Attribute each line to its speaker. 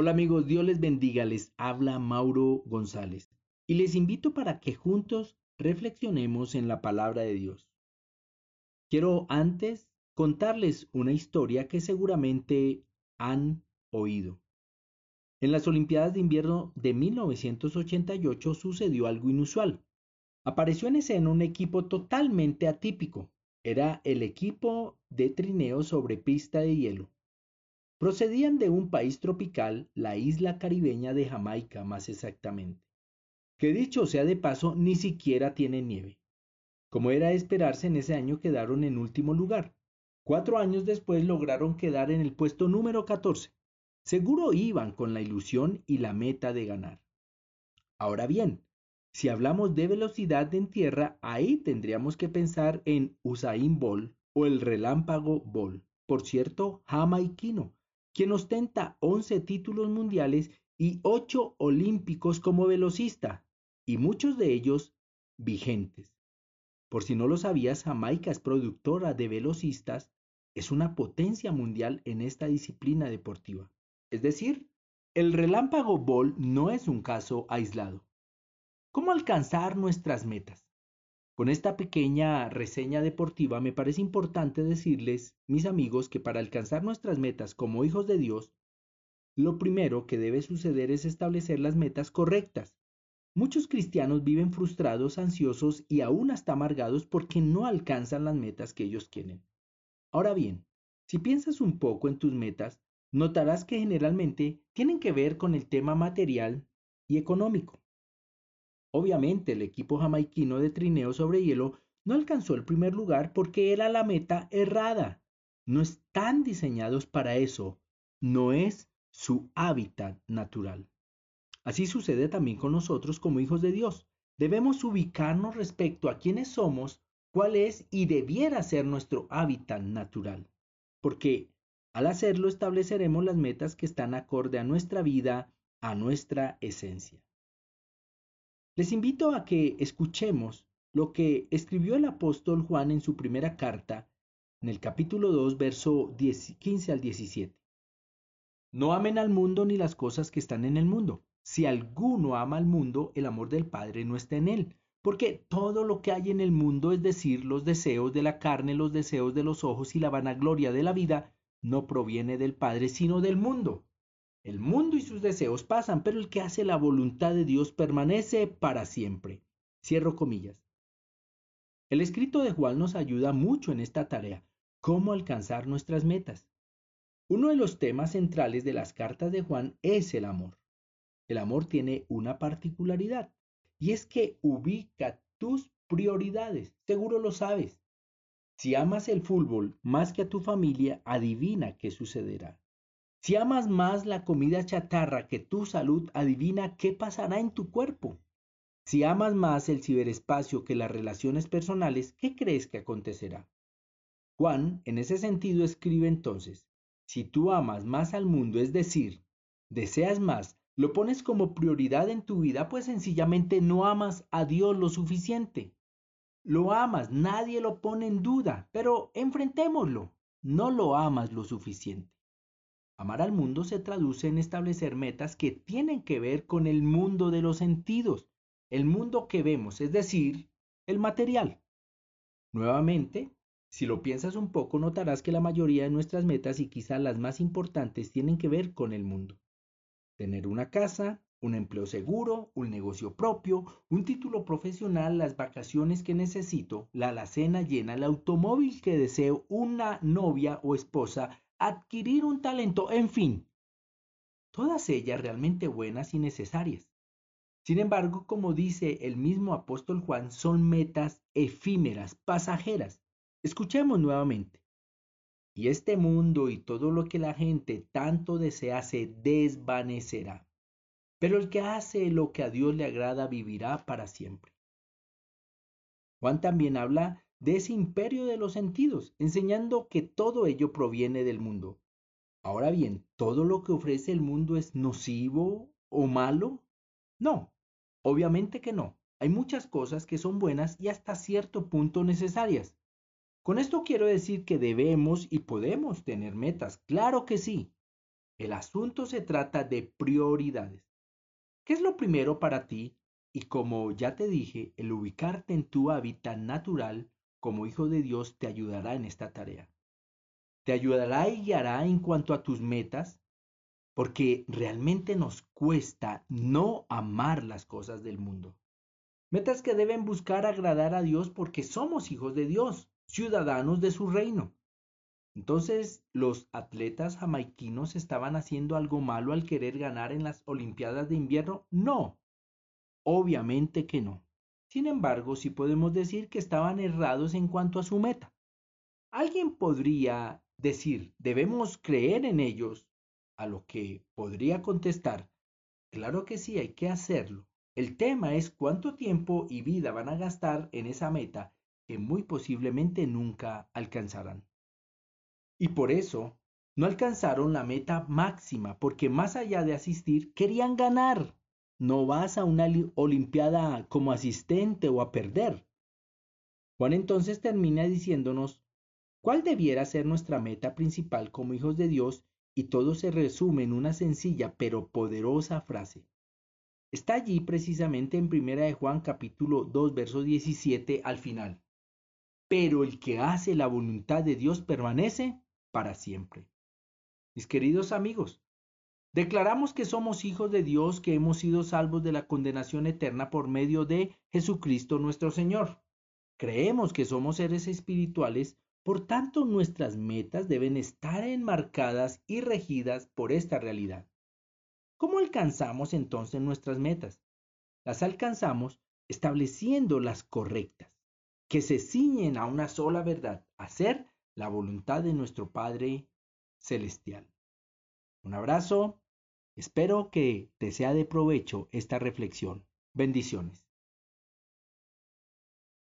Speaker 1: Hola amigos, Dios les bendiga, les habla Mauro González y les invito para que juntos reflexionemos en la palabra de Dios. Quiero antes contarles una historia que seguramente han oído. En las Olimpiadas de Invierno de 1988 sucedió algo inusual. Apareció en escena un equipo totalmente atípico. Era el equipo de trineo sobre pista de hielo. Procedían de un país tropical, la isla caribeña de Jamaica más exactamente, que dicho sea de paso ni siquiera tiene nieve. Como era de esperarse, en ese año quedaron en último lugar. Cuatro años después lograron quedar en el puesto número 14. Seguro iban con la ilusión y la meta de ganar. Ahora bien, si hablamos de velocidad en tierra, ahí tendríamos que pensar en Usain Bolt o el relámpago Bolt, por cierto, jamaiquino, quien ostenta 11 títulos mundiales y 8 olímpicos como velocista, y muchos de ellos vigentes. Por si no lo sabías, Jamaica es productora de velocistas, es una potencia mundial en esta disciplina deportiva. Es decir, el relámpago ball no es un caso aislado. ¿Cómo alcanzar nuestras metas? Con esta pequeña reseña deportiva me parece importante decirles, mis amigos, que para alcanzar nuestras metas como hijos de Dios, lo primero que debe suceder es establecer las metas correctas. Muchos cristianos viven frustrados, ansiosos y aún hasta amargados porque no alcanzan las metas que ellos quieren. Ahora bien, si piensas un poco en tus metas, notarás que generalmente tienen que ver con el tema material y económico. Obviamente el equipo jamaiquino de trineo sobre hielo no alcanzó el primer lugar porque era la meta errada. No están diseñados para eso. No es su hábitat natural. Así sucede también con nosotros como hijos de Dios. Debemos ubicarnos respecto a quiénes somos, cuál es y debiera ser nuestro hábitat natural. Porque al hacerlo estableceremos las metas que están acorde a nuestra vida, a nuestra esencia. Les invito a que escuchemos lo que escribió el apóstol Juan en su primera carta, en el capítulo 2, verso 15 al 17. No amen al mundo ni las cosas que están en el mundo. Si alguno ama al mundo, el amor del Padre no está en él. Porque todo lo que hay en el mundo, es decir, los deseos de la carne, los deseos de los ojos y la vanagloria de la vida, no proviene del Padre, sino del mundo. El mundo y sus deseos pasan, pero el que hace la voluntad de Dios permanece para siempre. Cierro comillas. El escrito de Juan nos ayuda mucho en esta tarea, cómo alcanzar nuestras metas. Uno de los temas centrales de las cartas de Juan es el amor. El amor tiene una particularidad, y es que ubica tus prioridades, seguro lo sabes. Si amas el fútbol más que a tu familia, adivina qué sucederá. Si amas más la comida chatarra que tu salud, adivina qué pasará en tu cuerpo. Si amas más el ciberespacio que las relaciones personales, ¿qué crees que acontecerá? Juan, en ese sentido, escribe entonces, si tú amas más al mundo, es decir, deseas más, lo pones como prioridad en tu vida, pues sencillamente no amas a Dios lo suficiente. Lo amas, nadie lo pone en duda, pero enfrentémoslo, no lo amas lo suficiente. Amar al mundo se traduce en establecer metas que tienen que ver con el mundo de los sentidos, el mundo que vemos, es decir, el material. Nuevamente, si lo piensas un poco, notarás que la mayoría de nuestras metas y quizá las más importantes tienen que ver con el mundo. Tener una casa, un empleo seguro, un negocio propio, un título profesional, las vacaciones que necesito, la alacena llena, el automóvil que deseo, una novia o esposa, adquirir un talento, en fin, todas ellas realmente buenas y necesarias. Sin embargo, como dice el mismo apóstol Juan, son metas efímeras, pasajeras. Escuchemos nuevamente. Y este mundo y todo lo que la gente tanto desea se desvanecerá. Pero el que hace lo que a Dios le agrada vivirá para siempre. Juan también habla de ese imperio de los sentidos, enseñando que todo ello proviene del mundo. Ahora bien, ¿todo lo que ofrece el mundo es nocivo o malo? No, obviamente que no. Hay muchas cosas que son buenas y hasta cierto punto necesarias. Con esto quiero decir que debemos y podemos tener metas, claro que sí. El asunto se trata de prioridades. ¿Qué es lo primero para ti? Y como ya te dije, el ubicarte en tu hábitat natural como hijo de Dios te ayudará en esta tarea. Te ayudará y guiará en cuanto a tus metas, porque realmente nos cuesta no amar las cosas del mundo. Metas que deben buscar agradar a Dios porque somos hijos de Dios, ciudadanos de su reino. Entonces, ¿los atletas jamaiquinos estaban haciendo algo malo al querer ganar en las Olimpiadas de invierno? No, obviamente que no. Sin embargo, sí podemos decir que estaban errados en cuanto a su meta. Alguien podría decir, debemos creer en ellos, a lo que podría contestar, claro que sí, hay que hacerlo. El tema es cuánto tiempo y vida van a gastar en esa meta que muy posiblemente nunca alcanzarán. Y por eso no alcanzaron la meta máxima, porque más allá de asistir, querían ganar. No vas a una olimpiada como asistente o a perder. Juan entonces termina diciéndonos cuál debiera ser nuestra meta principal como hijos de Dios y todo se resume en una sencilla pero poderosa frase. Está allí precisamente en Primera de Juan capítulo 2 verso 17 al final. Pero el que hace la voluntad de Dios permanece para siempre. Mis queridos amigos, declaramos que somos hijos de Dios, que hemos sido salvos de la condenación eterna por medio de Jesucristo nuestro Señor. Creemos que somos seres espirituales, por tanto nuestras metas deben estar enmarcadas y regidas por esta realidad. ¿Cómo alcanzamos entonces nuestras metas? Las alcanzamos estableciendo las correctas, que se ciñen a una sola verdad, hacer la voluntad de nuestro Padre Celestial. Un abrazo, espero que te sea de provecho esta reflexión. Bendiciones.